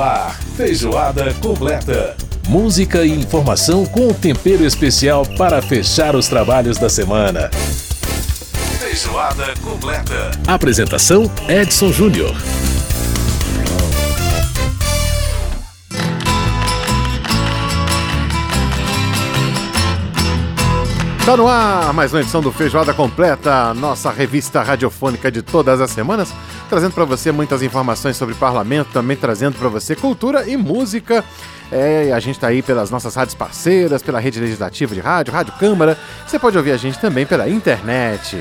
Ar, feijoada completa. Música e informação com tempero especial para fechar os trabalhos da semana. Feijoada completa. Apresentação Edson Júnior. Está no ar mais uma edição do Feijoada Completa, nossa revista radiofônica de todas as semanas, trazendo para você muitas informações sobre parlamento, também trazendo para você cultura e música. É, a gente está aí pelas nossas rádios parceiras, pela rede legislativa de rádio, Rádio Câmara. Você pode ouvir a gente também pela internet.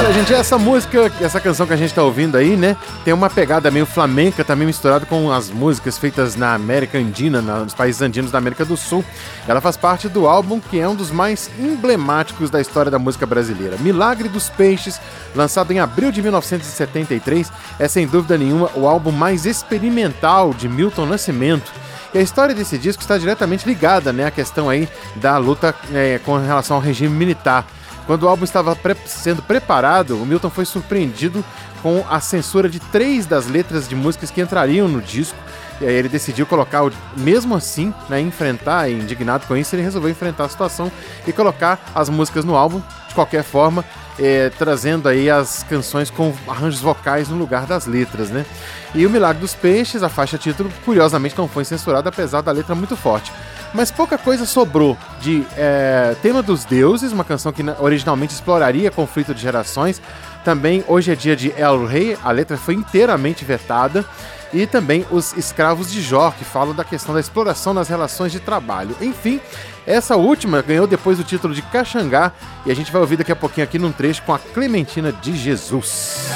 Olha, gente, essa música, essa canção que a gente tá ouvindo aí, né? Tem uma pegada meio flamenca, também misturado com as músicas feitas na América Andina, nos países andinos da América do Sul. Ela faz parte do álbum que é um dos mais emblemáticos da história da música brasileira. Milagre dos Peixes, lançado em abril de 1973, é sem dúvida nenhuma o álbum mais experimental de Milton Nascimento. E a história desse disco está diretamente ligada né, à questão aí da luta é, com relação ao regime militar. Quando o álbum estava pre sendo preparado, o Milton foi surpreendido com a censura de três das letras de músicas que entrariam no disco. E aí ele decidiu colocar, mesmo assim, né, enfrentar, indignado com isso, ele resolveu enfrentar a situação e colocar as músicas no álbum, de qualquer forma, é, trazendo aí as canções com arranjos vocais no lugar das letras, né? E o Milagre dos Peixes, a faixa título, curiosamente não foi censurada, apesar da letra muito forte mas pouca coisa sobrou de é, Tema dos Deuses, uma canção que originalmente exploraria conflito de gerações. Também Hoje é Dia de El Rei, a letra foi inteiramente vetada. E também Os Escravos de Jó, que falam da questão da exploração nas relações de trabalho. Enfim, essa última ganhou depois o título de Caxangá e a gente vai ouvir daqui a pouquinho aqui num trecho com a Clementina de Jesus.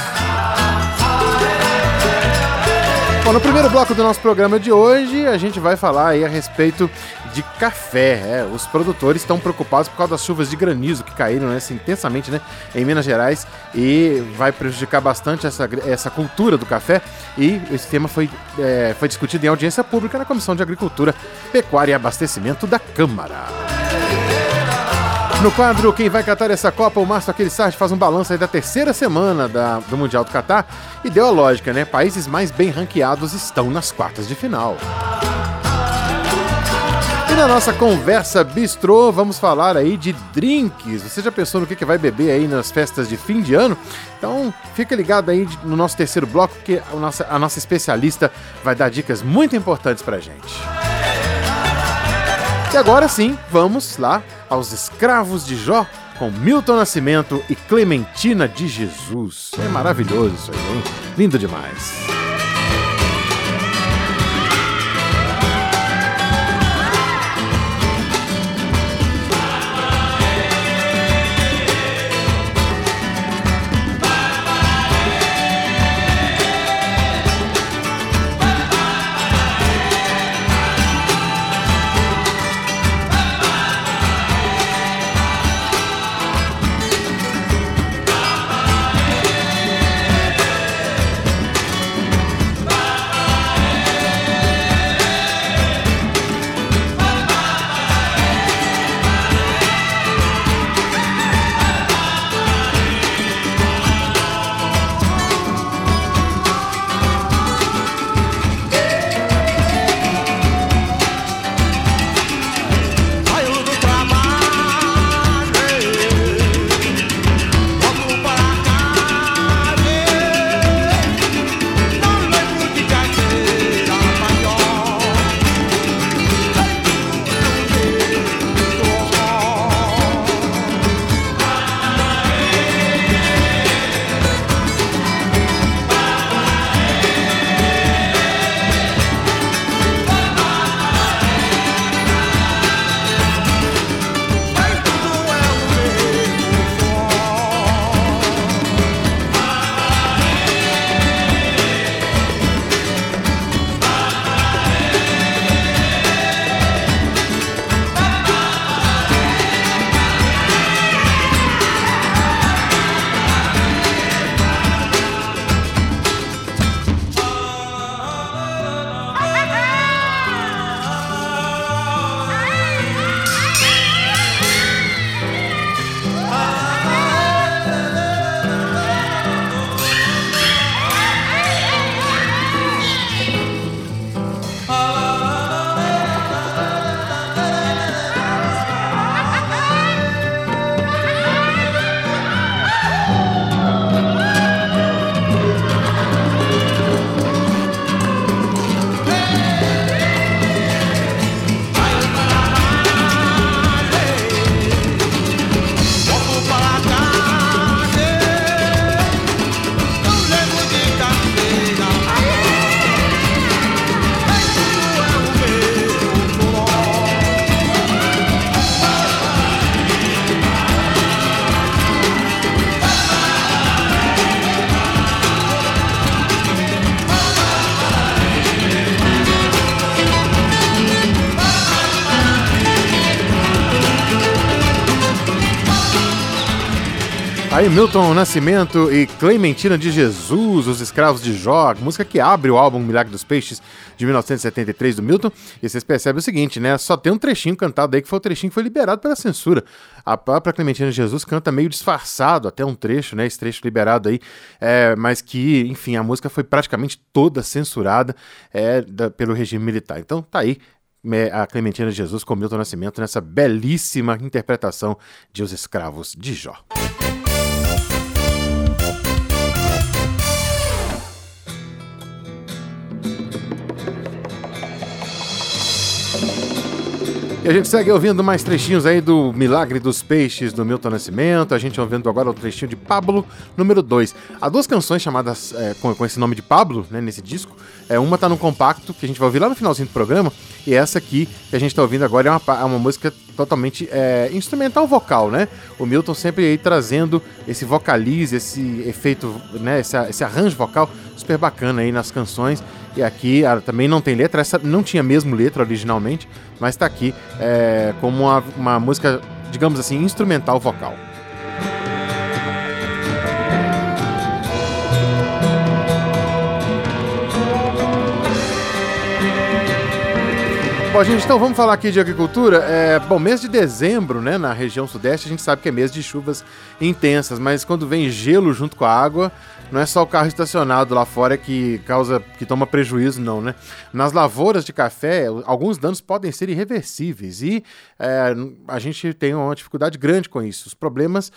Bom, no primeiro bloco do nosso programa de hoje, a gente vai falar aí a respeito de café. É, os produtores estão preocupados por causa das chuvas de granizo que caíram né, assim, intensamente né, em Minas Gerais e vai prejudicar bastante essa, essa cultura do café. E esse tema foi, é, foi discutido em audiência pública na Comissão de Agricultura, Pecuária e Abastecimento da Câmara. No quadro Quem vai catar essa Copa, o Márcio Sartre faz um balanço aí da terceira semana da, do Mundial do Catar e deu a lógica, né? Países mais bem ranqueados estão nas quartas de final. E na nossa conversa bistrô, vamos falar aí de drinks. Você já pensou no que, que vai beber aí nas festas de fim de ano? Então fica ligado aí no nosso terceiro bloco, que a nossa, a nossa especialista vai dar dicas muito importantes pra gente. E agora sim, vamos lá aos escravos de Jó com Milton Nascimento e Clementina de Jesus. É maravilhoso isso aí, hein? Lindo demais. Aí Milton Nascimento e Clementina de Jesus, Os Escravos de Jó, música que abre o álbum Milagre dos Peixes de 1973 do Milton. E vocês percebem o seguinte, né? Só tem um trechinho cantado aí que foi o trechinho que foi liberado pela censura. A própria Clementina de Jesus canta meio disfarçado, até um trecho, né? Esse trecho liberado aí, é, mas que, enfim, a música foi praticamente toda censurada é, da, pelo regime militar. Então tá aí a Clementina de Jesus com Milton Nascimento nessa belíssima interpretação de Os Escravos de Jó. E a gente segue ouvindo mais trechinhos aí do Milagre dos Peixes do Milton Nascimento. A gente ouvindo agora o trechinho de Pablo, número 2. Há duas canções chamadas é, com, com, esse nome de Pablo, né, nesse disco. É, uma tá no compacto, que a gente vai ouvir lá no finalzinho do programa. E essa aqui, que a gente tá ouvindo agora, é uma, é uma música totalmente é, instrumental vocal, né? O Milton sempre aí trazendo esse vocalize, esse efeito, né, esse, esse arranjo vocal super bacana aí nas canções. E aqui também não tem letra, essa não tinha mesmo letra originalmente, mas está aqui é, como uma, uma música, digamos assim, instrumental vocal. Bom, gente, então vamos falar aqui de agricultura. É, bom, mês de dezembro, né, na região sudeste, a gente sabe que é mês de chuvas intensas, mas quando vem gelo junto com a água, não é só o carro estacionado lá fora que causa, que toma prejuízo, não, né? Nas lavouras de café, alguns danos podem ser irreversíveis e é, a gente tem uma dificuldade grande com isso. Os problemas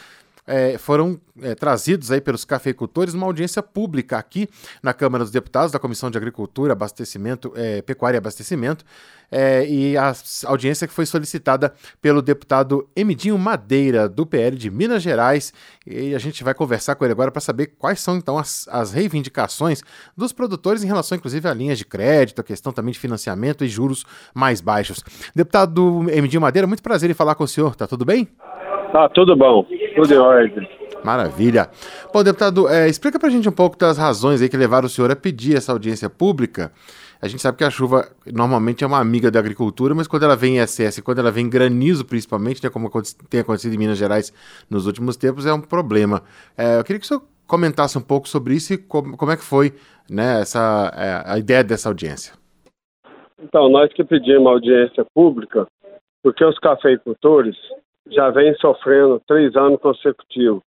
é, foram é, trazidos aí pelos cafeicultores numa audiência pública aqui na Câmara dos Deputados, da Comissão de Agricultura, Abastecimento, é, Pecuária e Abastecimento, é, e a audiência que foi solicitada pelo deputado Emidinho Madeira, do PL de Minas Gerais, e a gente vai conversar com ele agora para saber quais são então as, as reivindicações dos produtores em relação, inclusive, a linhas de crédito, a questão também de financiamento e juros mais baixos. Deputado Emidinho Madeira, muito prazer em falar com o senhor, tá tudo bem? Tá tudo bom, tudo em ordem. Maravilha. Bom, deputado, é, explica pra gente um pouco das razões aí que levaram o senhor a pedir essa audiência pública. A gente sabe que a chuva normalmente é uma amiga da agricultura, mas quando ela vem em excesso, quando ela vem em granizo principalmente, né, como tem acontecido em Minas Gerais nos últimos tempos, é um problema. É, eu queria que o senhor comentasse um pouco sobre isso e como, como é que foi né, essa, é, a ideia dessa audiência. Então, nós que pedimos audiência pública, porque os cafeicultores já vem sofrendo três anos consecutivos.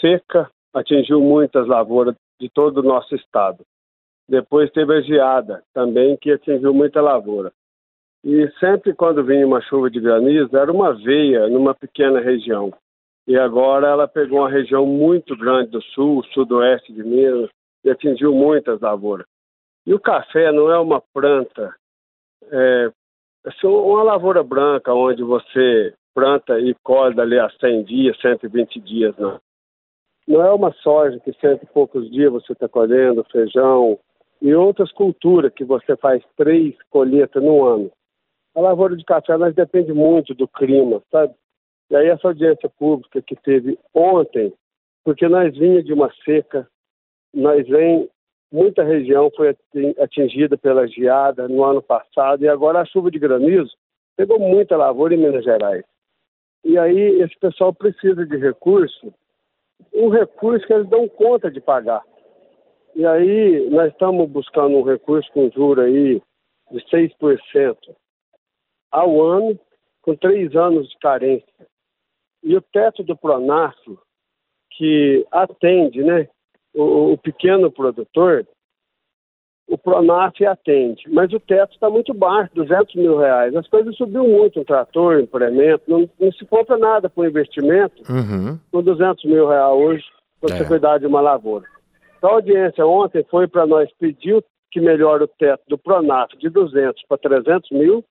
Seca atingiu muitas lavouras de todo o nosso estado. Depois teve a geada também, que atingiu muita lavoura. E sempre quando vinha uma chuva de granizo, era uma veia numa pequena região. E agora ela pegou uma região muito grande do sul, sudoeste de Minas, e atingiu muitas lavouras. E o café não é uma planta, é, é uma lavoura branca onde você planta e colhe dali a 100 dias, 120 dias, não. Não é uma soja que cento e poucos dias você está colhendo, feijão e outras culturas que você faz três colheitas no ano. A lavoura de café nós depende muito do clima, sabe? E aí essa audiência pública que teve ontem, porque nós vinha de uma seca, nós vem muita região foi atingida pela geada no ano passado e agora a chuva de granizo pegou muita lavoura em Minas Gerais. E aí esse pessoal precisa de recurso, um recurso que eles dão conta de pagar. E aí nós estamos buscando um recurso com juro aí de 6% ao ano, com três anos de carência. E o teto do Pronaf, que atende né, o, o pequeno produtor, o Pronaf atende, mas o teto está muito baixo, 200 mil reais. As coisas subiu muito, um trator, implemento, não, não se compra nada por investimento uhum. com 200 mil reais hoje, para você é. cuidar de uma lavoura. Então a audiência ontem foi para nós pedir que melhore o teto do Pronaf de 200 para 300 mil,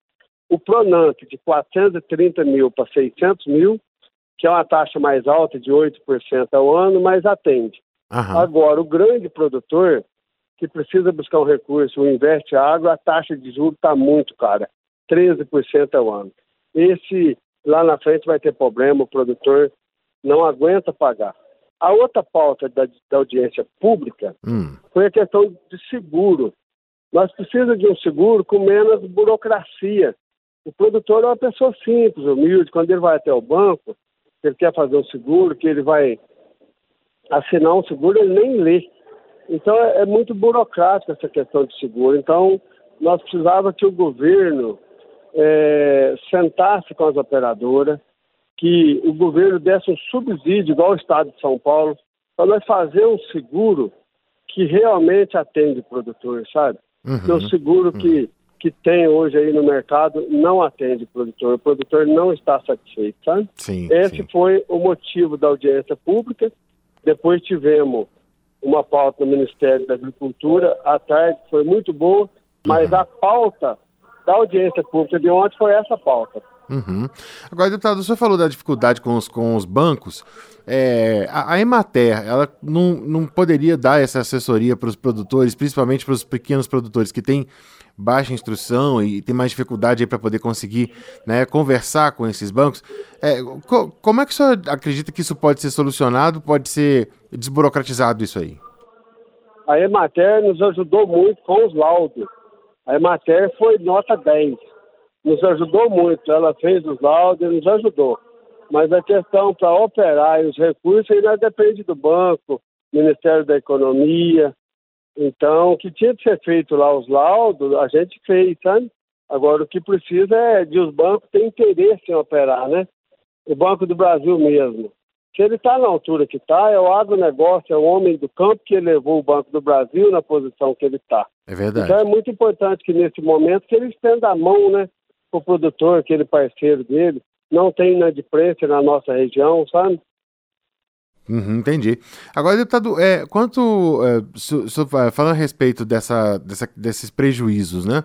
o Pronamp de 430 mil para 600 mil, que é uma taxa mais alta de 8% ao ano, mas atende. Uhum. Agora, o grande produtor, que precisa buscar um recurso, investe água, a taxa de juros está muito cara, 13% ao ano. Esse lá na frente vai ter problema, o produtor não aguenta pagar. A outra pauta da, da audiência pública hum. foi a questão de seguro. Nós precisamos de um seguro com menos burocracia. O produtor é uma pessoa simples, humilde. Quando ele vai até o banco, ele quer fazer um seguro, que ele vai assinar um seguro, ele nem lê. Então é, é muito burocrática essa questão de seguro. Então nós precisava que o governo é, sentasse com as operadoras, que o governo desse um subsídio, igual o Estado de São Paulo, para nós fazer um seguro que realmente atende o produtor, sabe? Uhum, Porque o seguro uhum. que, que tem hoje aí no mercado não atende o produtor, o produtor não está satisfeito, sabe? Sim, Esse sim. foi o motivo da audiência pública. Depois tivemos uma pauta no Ministério da Agricultura, à tarde foi muito boa, mas uhum. a pauta da audiência pública de ontem foi essa pauta. Uhum. Agora, deputado, o senhor falou da dificuldade com os, com os bancos. É, a, a, Emater, ela não, não poderia dar essa assessoria para os produtores, principalmente para os pequenos produtores que têm baixa instrução e tem mais dificuldade para poder conseguir né, conversar com esses bancos. É, co como é que o senhor acredita que isso pode ser solucionado, pode ser desburocratizado isso aí? A Emater nos ajudou muito com os laudos. A Emater foi nota 10. Nos ajudou muito. Ela fez os laudos e nos ajudou. Mas a questão para operar e os recursos ainda depende do banco, Ministério da Economia. Então, o que tinha de ser feito lá, os laudos, a gente fez, sabe? Agora, o que precisa é de os bancos terem interesse em operar, né? O Banco do Brasil mesmo. Se ele está na altura que está, é o agronegócio, é o homem do campo que levou o Banco do Brasil na posição que ele está. É verdade. Então é muito importante que nesse momento que ele estenda a mão, né, para o produtor, aquele parceiro dele. Não tem inadimplência na nossa região, sabe? Uhum, entendi. Agora, deputado, é, quanto. É, so, falando a respeito dessa, dessa, desses prejuízos, né?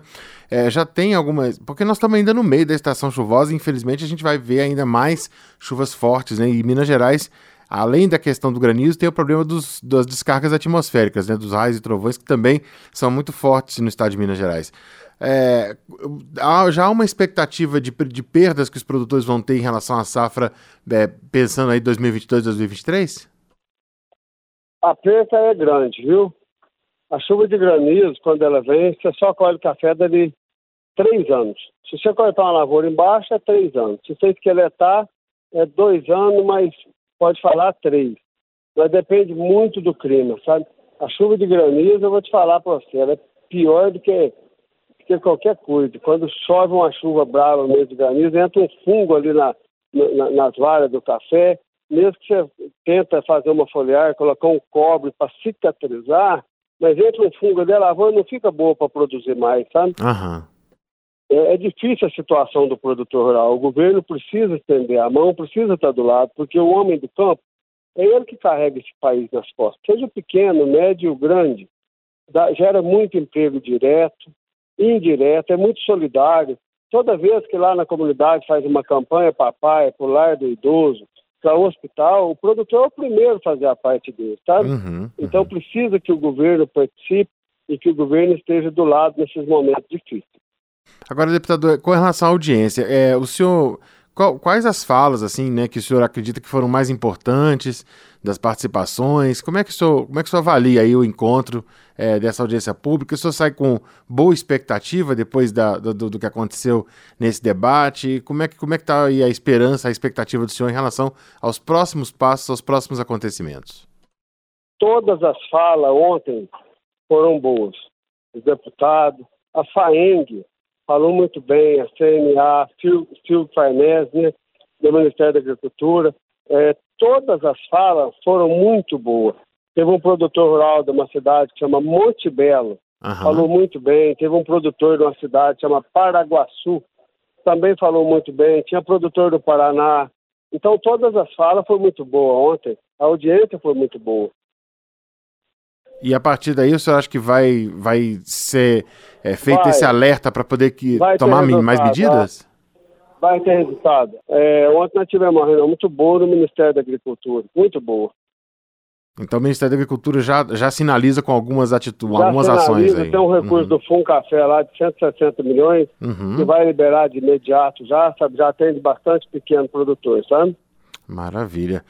É, já tem algumas. Porque nós estamos ainda no meio da estação chuvosa, e infelizmente a gente vai ver ainda mais chuvas fortes, né? E Minas Gerais, além da questão do granizo, tem o problema dos, das descargas atmosféricas, né? Dos raios e trovões, que também são muito fortes no estado de Minas Gerais. É, há, uma expectativa de, de, perdas que os produtores vão ter em relação à safra, é, pensando aí 2022, 2023? A perda é grande, viu? A chuva de granizo, quando ela vem, você só colhe café dali três anos. Se você cortar uma lavoura embaixo, é três anos. Se você esqueletar, é dois anos, mas pode falar três. Mas depende muito do clima, sabe? A chuva de granizo, eu vou te falar para você, ela é pior do que que qualquer coisa. Quando chove uma chuva brava no meio de granizo, entra um fungo ali na, na, nas varas do café. Mesmo que você tenta fazer uma foliar, colocar um cobre para cicatrizar, mas entra um fungo ali, a lavoura não fica boa para produzir mais, sabe? Uhum. É, é, difícil a situação do produtor rural. O governo precisa estender a mão, precisa estar do lado, porque o homem do campo é ele que carrega esse país nas costas. Seja pequeno, médio ou grande, dá, gera muito emprego direto, indireta, é muito solidário. Toda vez que lá na comunidade faz uma campanha papai, para o lar do idoso, para o hospital, o produtor é o primeiro a fazer a parte dele, sabe? Uhum, uhum. Então precisa que o governo participe e que o governo esteja do lado nesses momentos difíceis. Agora, deputado, com relação à audiência, é, o senhor qual, quais as falas, assim, né, que o senhor acredita que foram mais importantes das participações? Como é que o senhor, como é que o avalia aí o encontro é, dessa audiência pública? O senhor sai com boa expectativa depois da, do, do, que aconteceu nesse debate? Como é que como é que está aí a esperança, a expectativa do senhor em relação aos próximos passos, aos próximos acontecimentos? Todas as falas ontem foram boas. O deputado, a FAENG, falou muito bem, a CNA, Silvio Farnese, né, do Ministério da Agricultura. É, todas as falas foram muito boas. Teve um produtor rural de uma cidade que chama Monte Belo, uhum. falou muito bem. Teve um produtor de uma cidade que chama Paraguaçu, também falou muito bem. Tinha produtor do Paraná. Então, todas as falas foram muito boas ontem. A audiência foi muito boa. E a partir daí, o senhor acha que vai, vai ser é, feito vai. esse alerta para poder que, tomar mais medidas? Vai, vai ter resultado. É, ontem nós tivemos uma reunião muito boa no Ministério da Agricultura, muito boa. Então o Ministério da Agricultura já, já sinaliza com algumas atitudes, algumas sinaliza, ações aí. Tem um recurso uhum. do Fundo Café lá de 160 milhões, uhum. que vai liberar de imediato já, sabe? Já atende bastante pequeno produtor, sabe? Maravilha.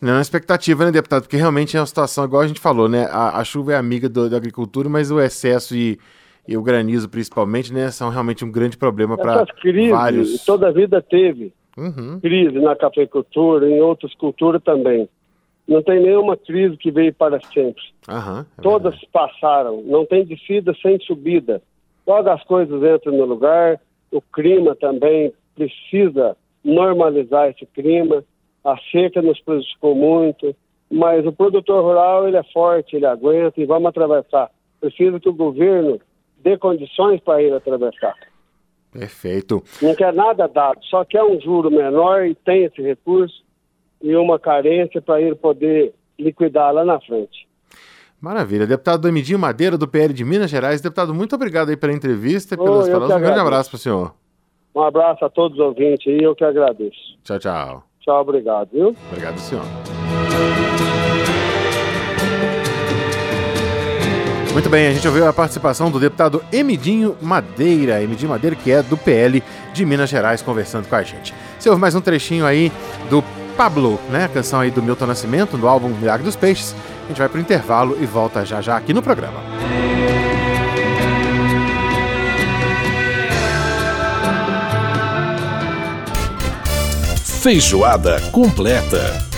Não é expectativa, né, deputado? Porque realmente é uma situação, igual a gente falou, né? A, a chuva é amiga do, da agricultura, mas o excesso e, e, o granizo, principalmente, né, são realmente um grande problema para vários. Toda a vida teve uhum. crise na cafeicultura, em outras culturas também. Não tem nenhuma crise que veio para sempre. Aham, é Todas passaram. Não tem descida sem subida. Logo as coisas entram no lugar, o clima também precisa normalizar esse clima. A seca nos prejudicou muito, mas o produtor rural ele é forte, ele aguenta e vamos atravessar. Precisa que o governo dê condições para ele atravessar. Perfeito. Não quer nada dado, só quer um juro menor e tem esse recurso e uma carência para ele poder liquidar lá na frente. Maravilha. Deputado Emidinho Madeira, do PL de Minas Gerais. Deputado, muito obrigado aí pela entrevista e pelas palavras. Um grande abraço para o senhor. Um abraço a todos os ouvintes aí, eu que agradeço. Tchau, tchau. Tchau, obrigado, viu? Obrigado, senhor. Muito bem, a gente ouviu a participação do deputado Emidinho Madeira, Emidinho Madeira, que é do PL de Minas Gerais, conversando com a gente. Você ouve mais um trechinho aí do Pablo, né? A canção aí do Milton Nascimento, do álbum Milagre dos Peixes. A gente vai pro intervalo e volta já já aqui no programa. Feijoada completa.